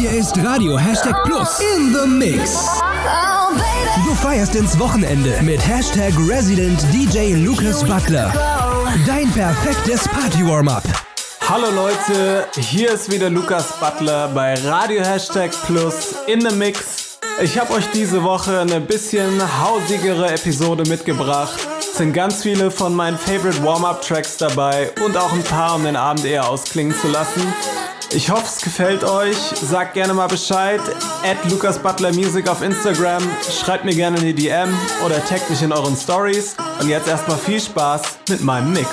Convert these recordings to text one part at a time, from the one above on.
Hier ist Radio Hashtag Plus in the Mix. Du feierst ins Wochenende mit Hashtag Resident DJ Lucas Butler. Dein perfektes Party-Warm-Up. Hallo Leute, hier ist wieder Lukas Butler bei Radio Hashtag Plus in the Mix. Ich habe euch diese Woche eine bisschen hausigere Episode mitgebracht. Es sind ganz viele von meinen Favorite Warm-Up-Tracks dabei und auch ein paar, um den Abend eher ausklingen zu lassen. Ich hoffe, es gefällt euch. Sagt gerne mal Bescheid. Add Lukas Butler Music auf Instagram. Schreibt mir gerne eine DM oder taggt mich in euren Stories. Und jetzt erstmal viel Spaß mit meinem Mix.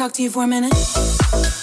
talk to you for a minute?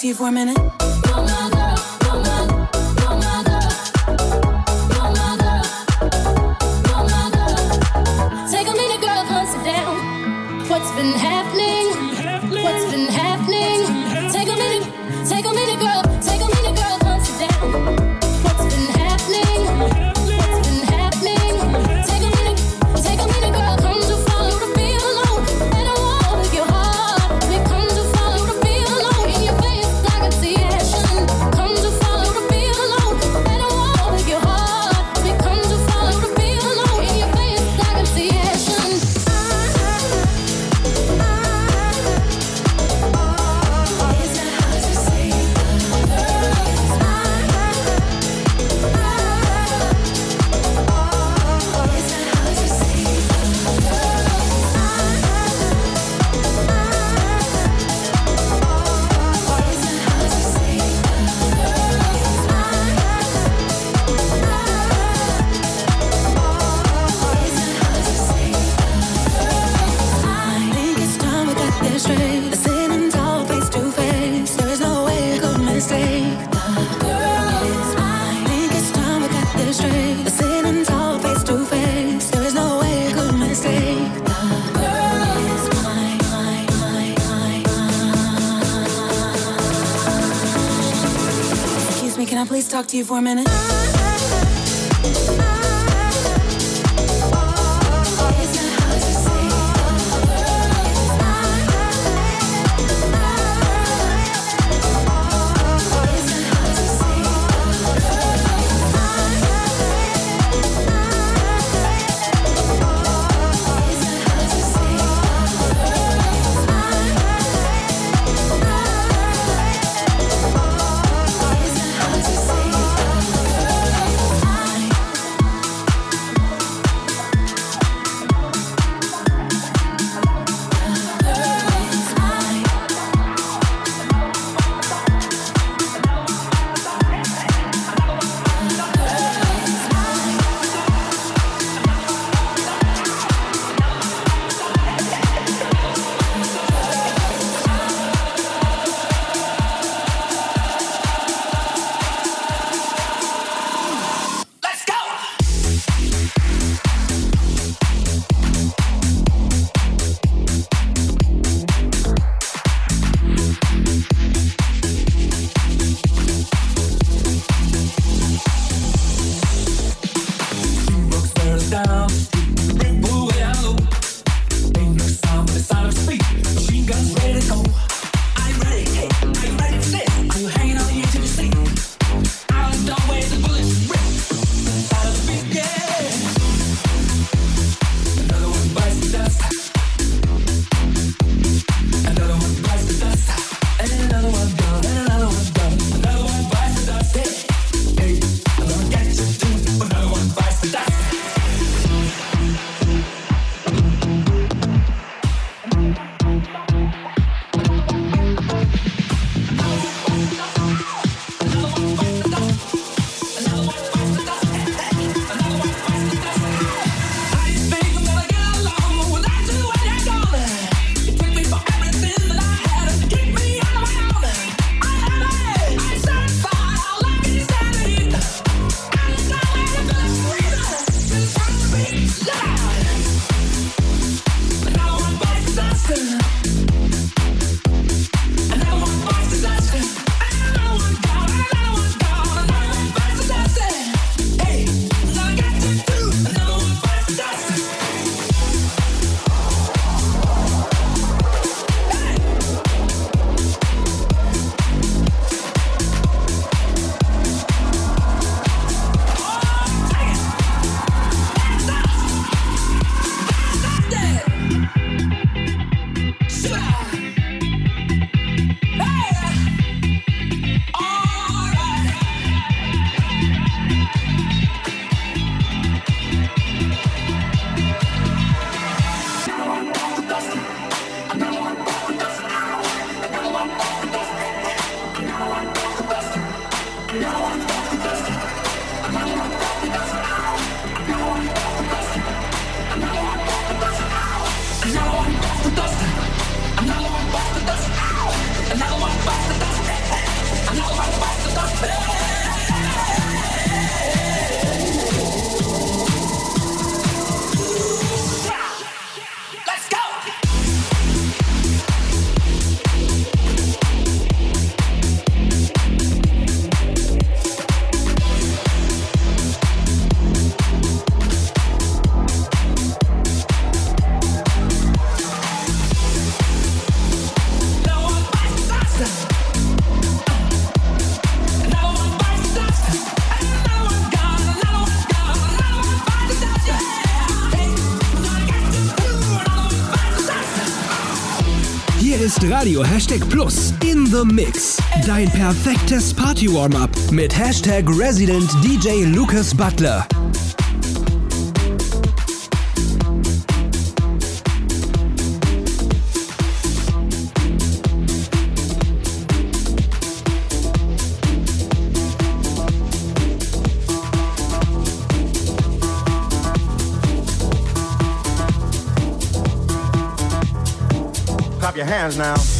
to you for a minute? Can I please talk to you for a minute? Radio Hashtag Plus in the Mix. Dein perfektes Party-Warm-Up mit Hashtag Resident DJ Lucas Butler. Your hands now.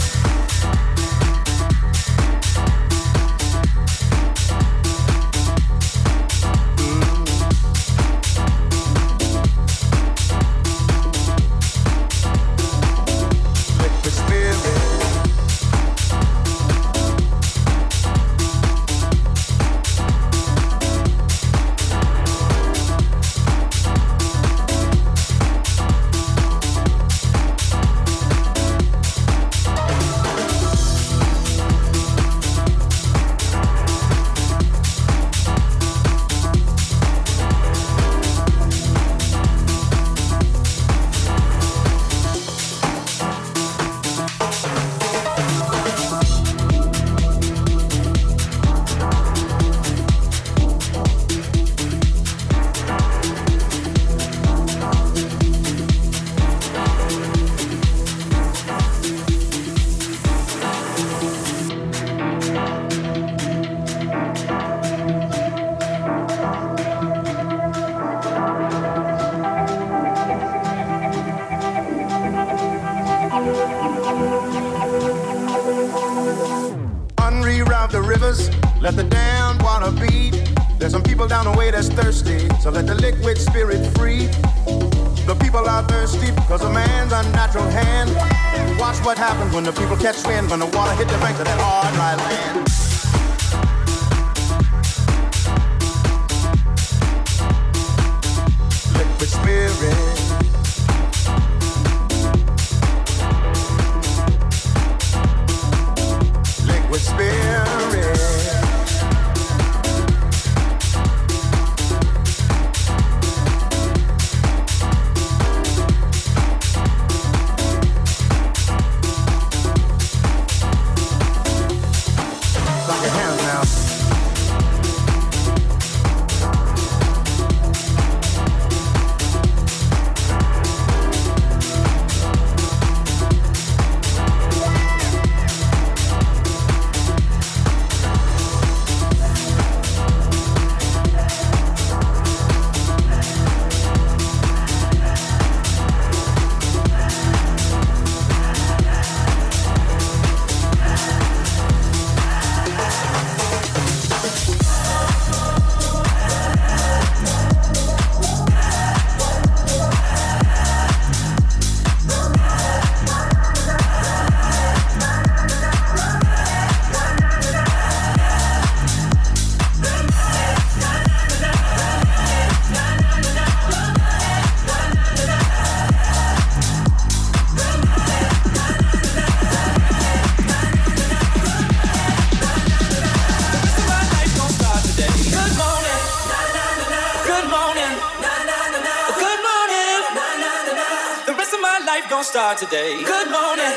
Today. Good morning.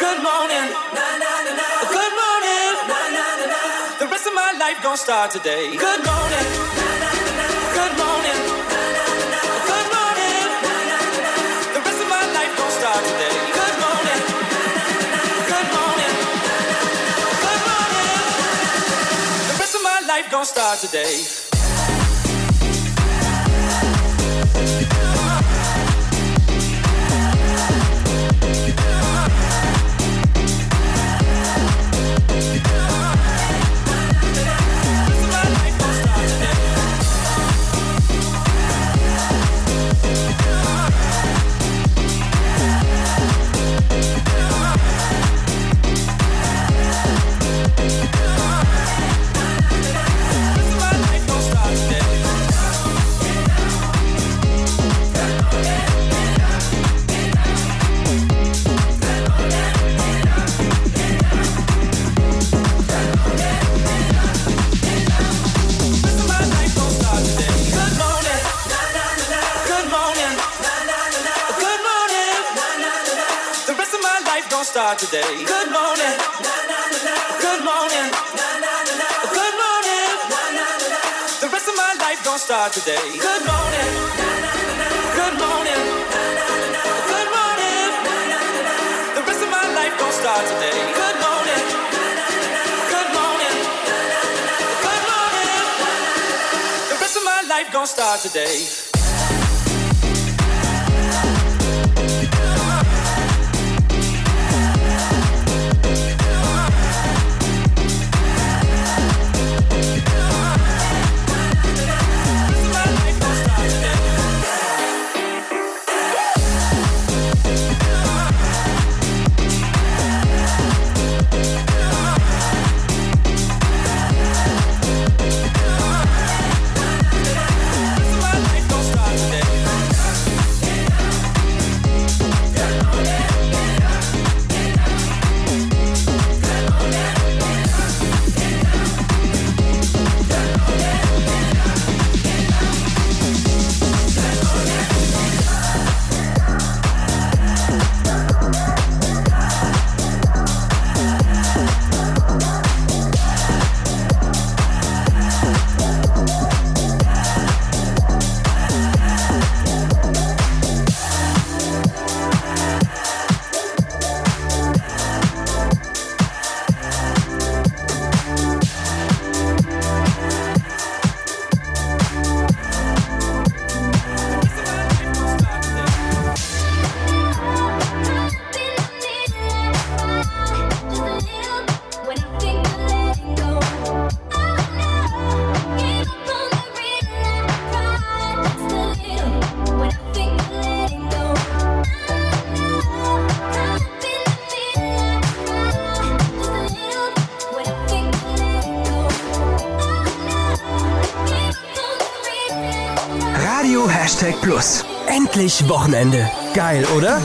Good morning. Good morning. The rest of my life gon' start today. Good morning. Good morning. Good morning. The rest of my life gon' start today. Good morning. Good morning. Good morning. The rest of my life gon' start today. Today. Good morning. Good morning. Good morning. The rest of my life gon' start today. Good morning. Good morning. Good morning. The rest of my life gon' start today. Good morning. Good morning. Good morning. The rest of my life gon' start today. Plus. Endlich Wochenende. Geil, oder?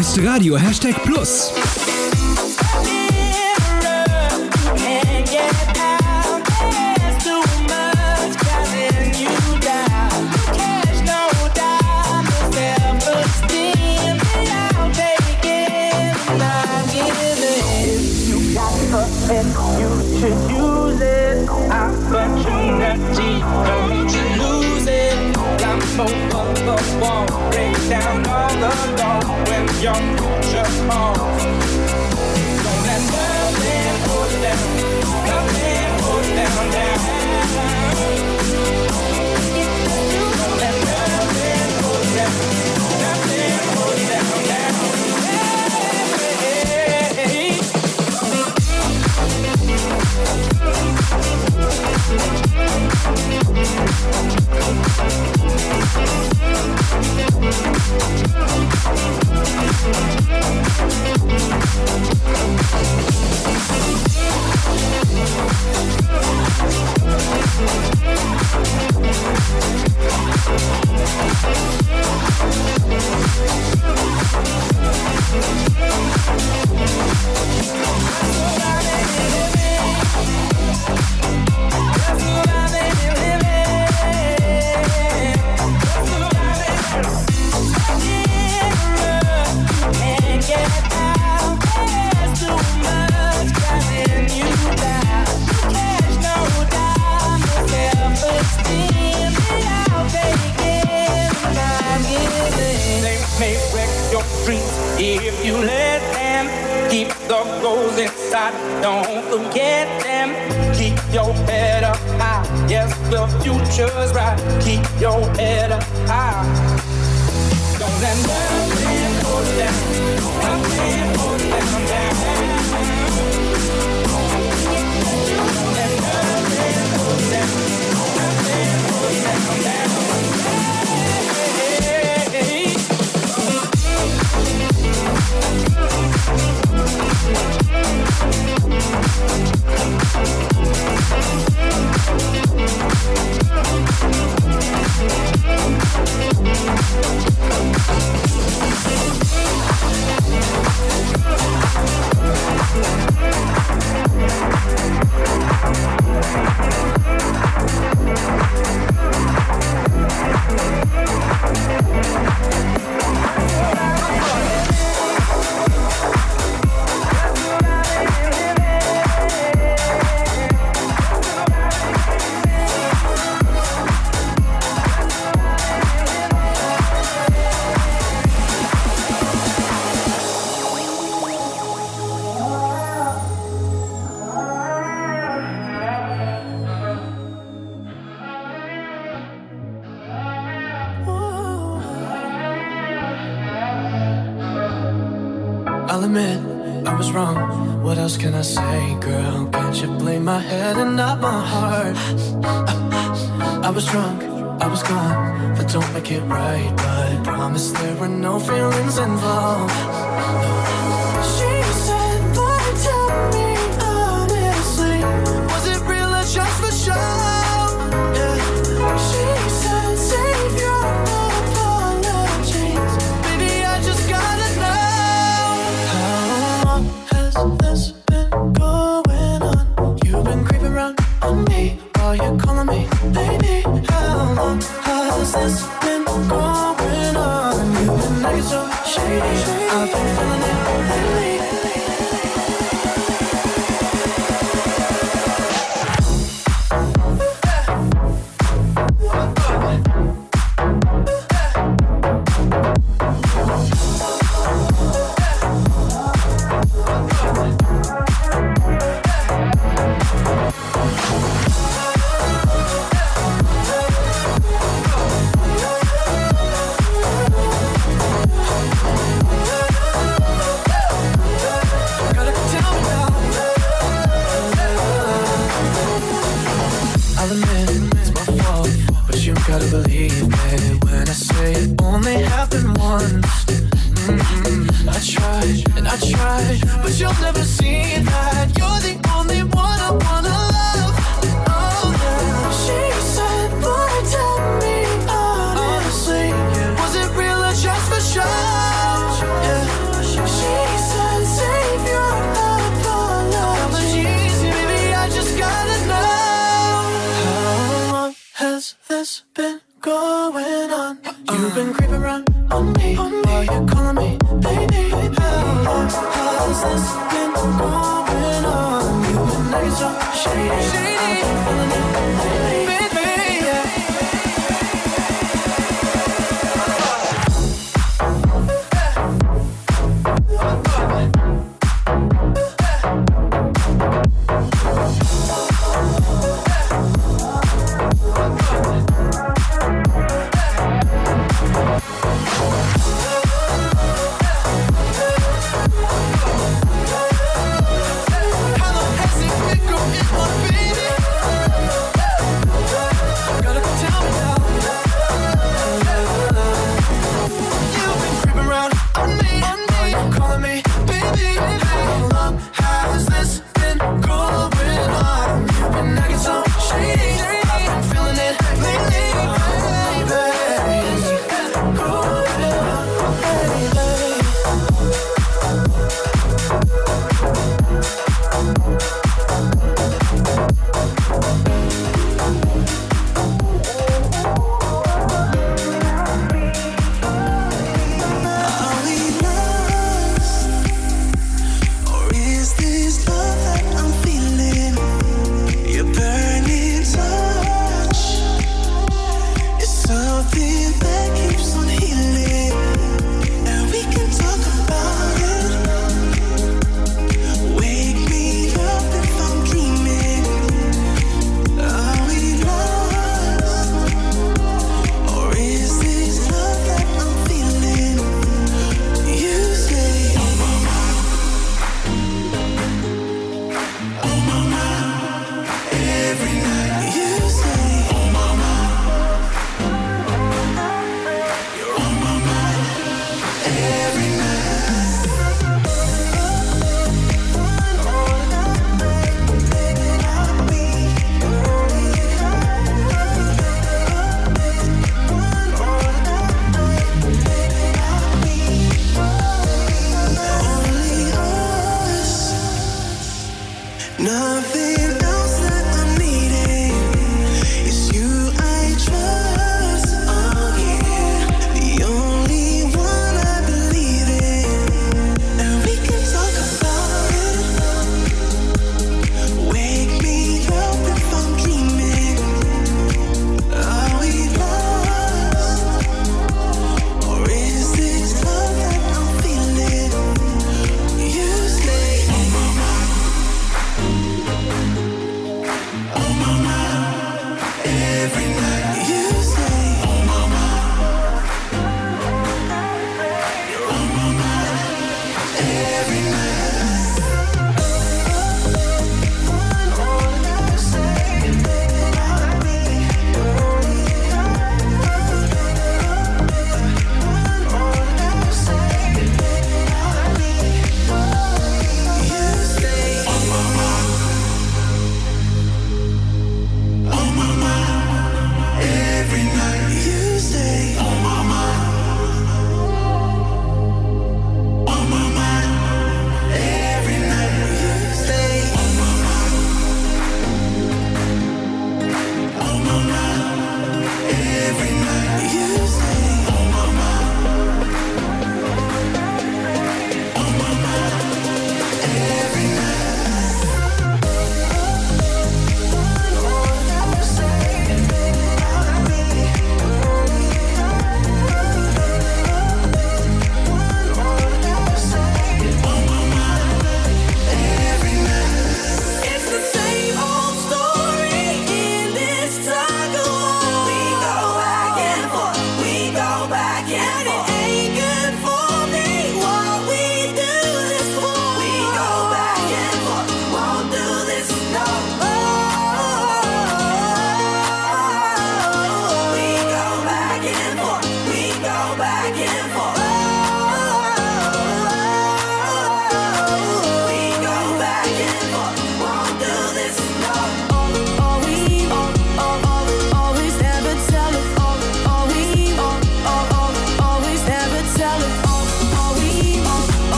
ist Radio Hashtag Plus. Thank wrong. What else can I say, girl? Can't you blame my head and not my heart? I, I was drunk, I was gone. That don't make it right, but I promise there were no feelings involved. but you'll never see that.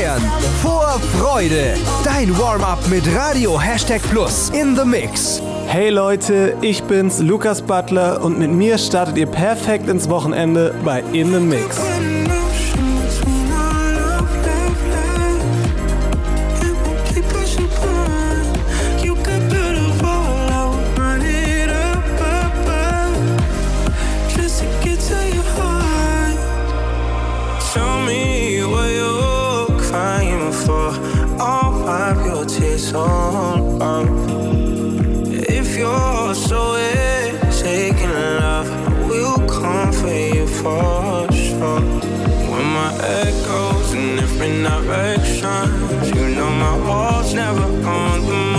Feiern vor Freude. Dein Warm-up mit Radio Hashtag Plus in the Mix. Hey Leute, ich bin's, Lukas Butler und mit mir startet ihr perfekt ins Wochenende bei In the Mix. All up. Oh. If you're so taking love, I will come for you for sure. When my head goes in different directions, you know my walls never on the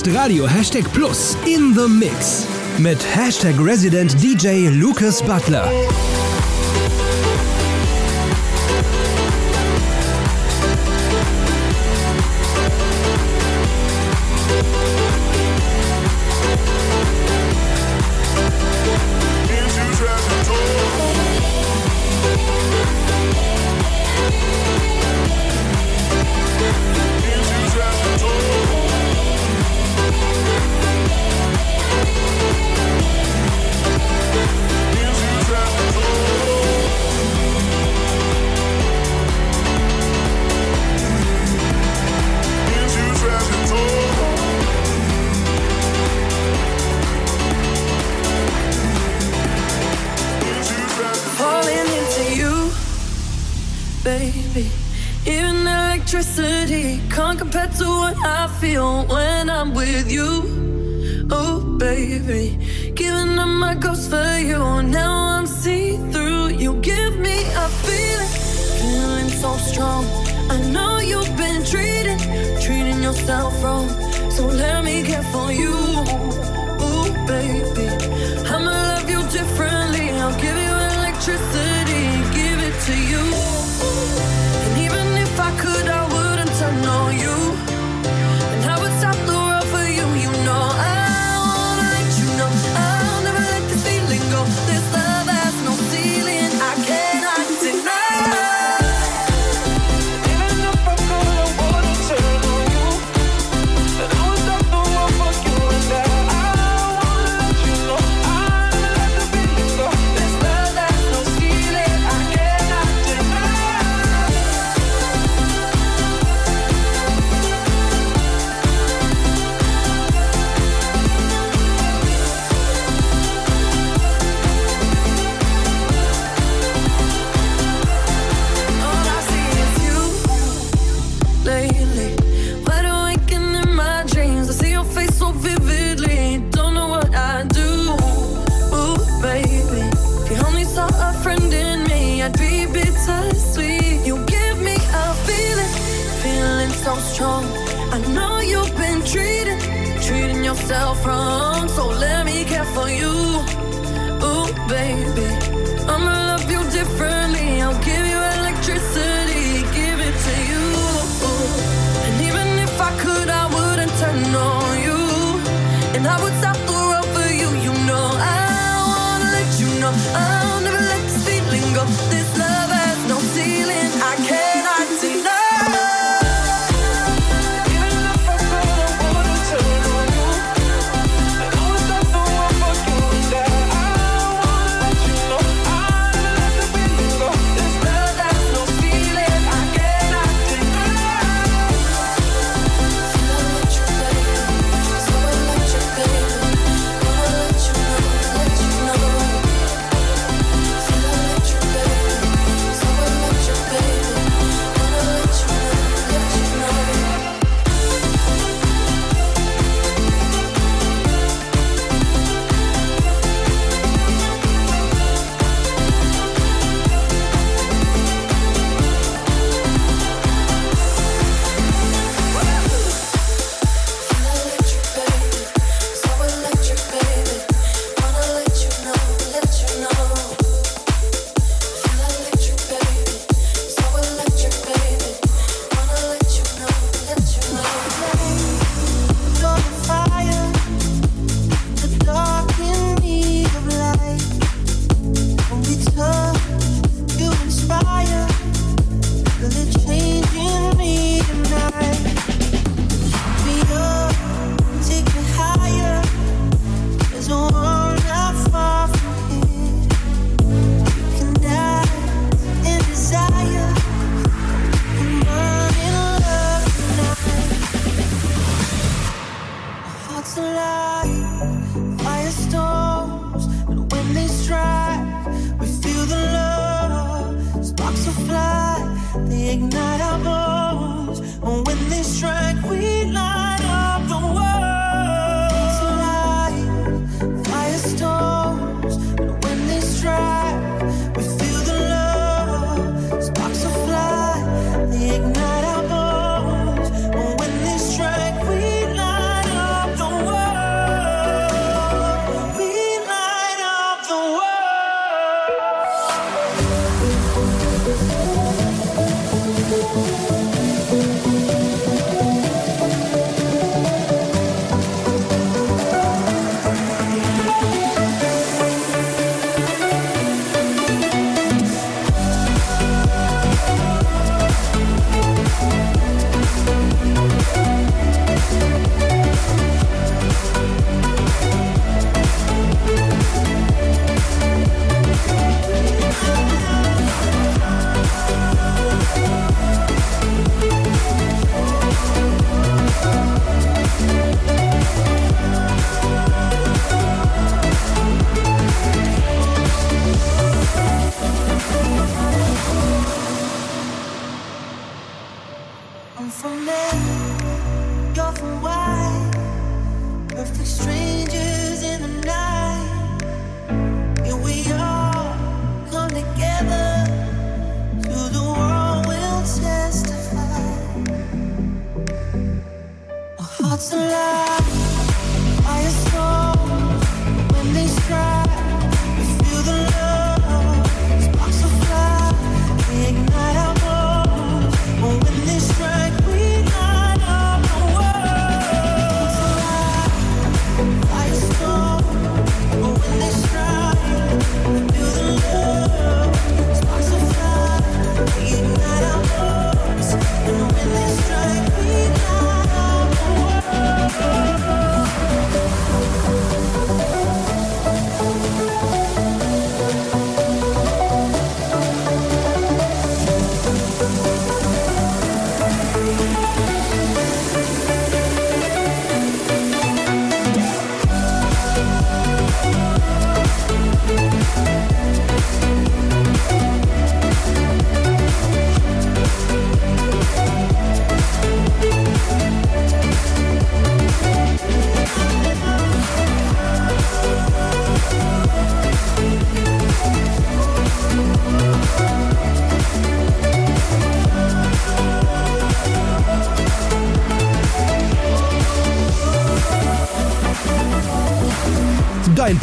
ist Radio Hashtag Plus in the Mix mit Hashtag Resident DJ Lucas Butler.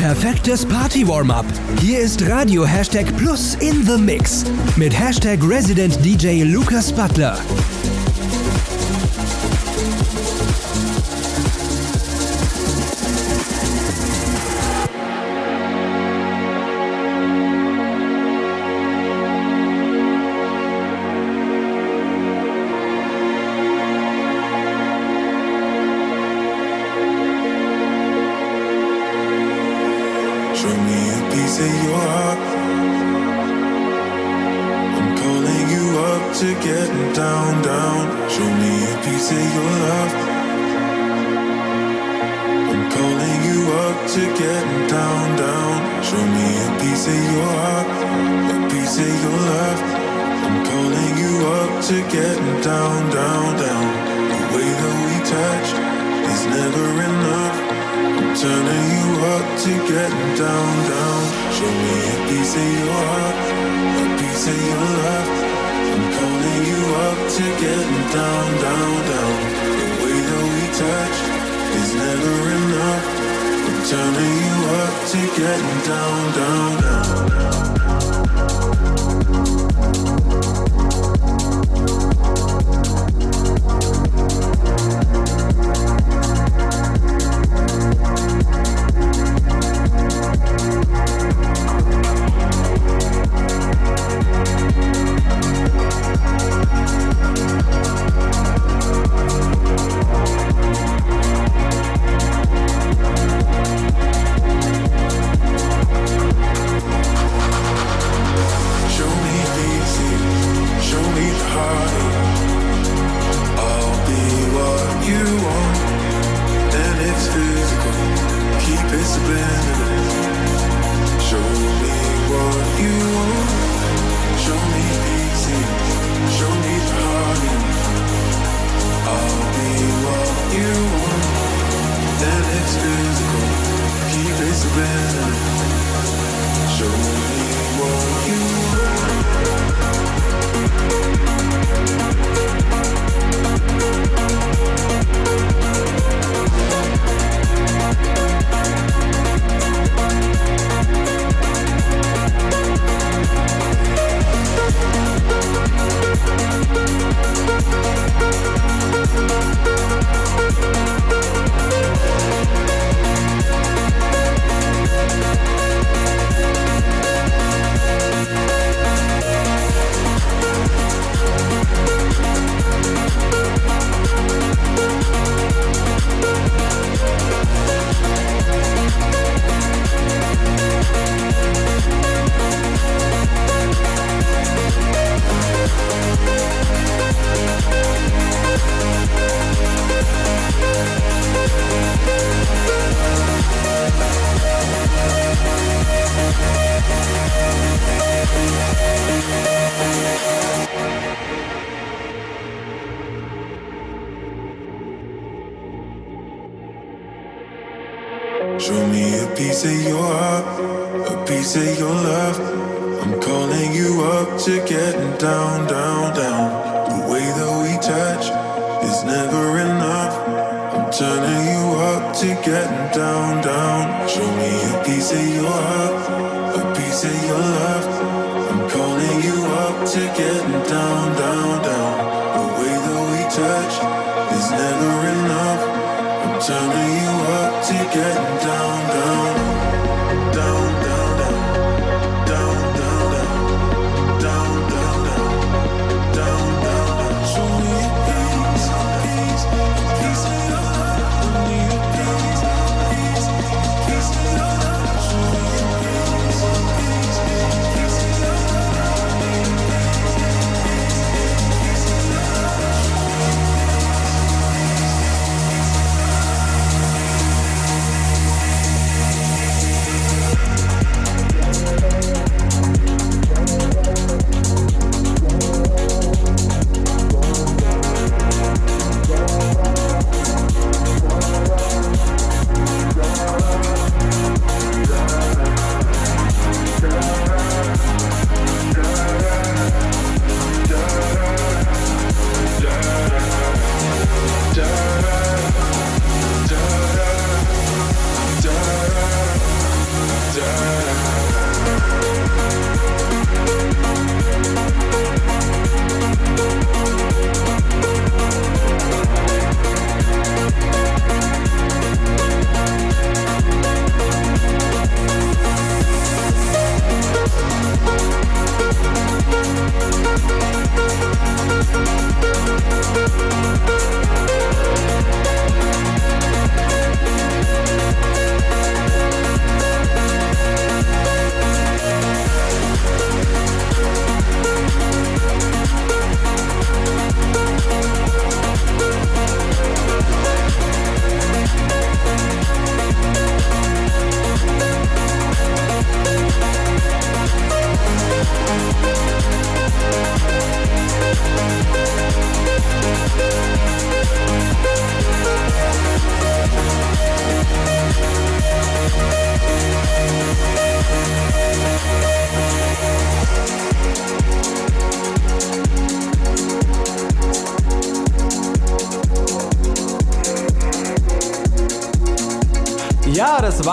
perfektes Party-Warm-Up. Hier ist Radio Hashtag Plus in the Mix mit Hashtag Resident DJ Lukas Butler.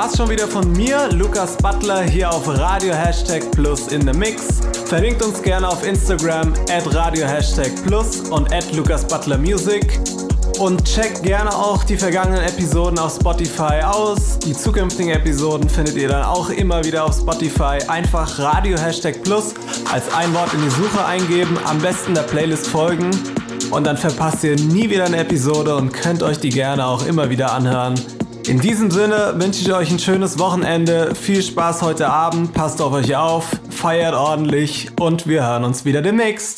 War's schon wieder von mir, Lukas Butler, hier auf Radio Hashtag Plus in the Mix. Verlinkt uns gerne auf Instagram at Radio Hashtag Plus und at Lukas Butler Music. Und checkt gerne auch die vergangenen Episoden auf Spotify aus. Die zukünftigen Episoden findet ihr dann auch immer wieder auf Spotify. Einfach Radio Hashtag Plus als ein Wort in die Suche eingeben, am besten der Playlist folgen. Und dann verpasst ihr nie wieder eine Episode und könnt euch die gerne auch immer wieder anhören. In diesem Sinne wünsche ich euch ein schönes Wochenende, viel Spaß heute Abend, passt auf euch auf, feiert ordentlich und wir hören uns wieder demnächst.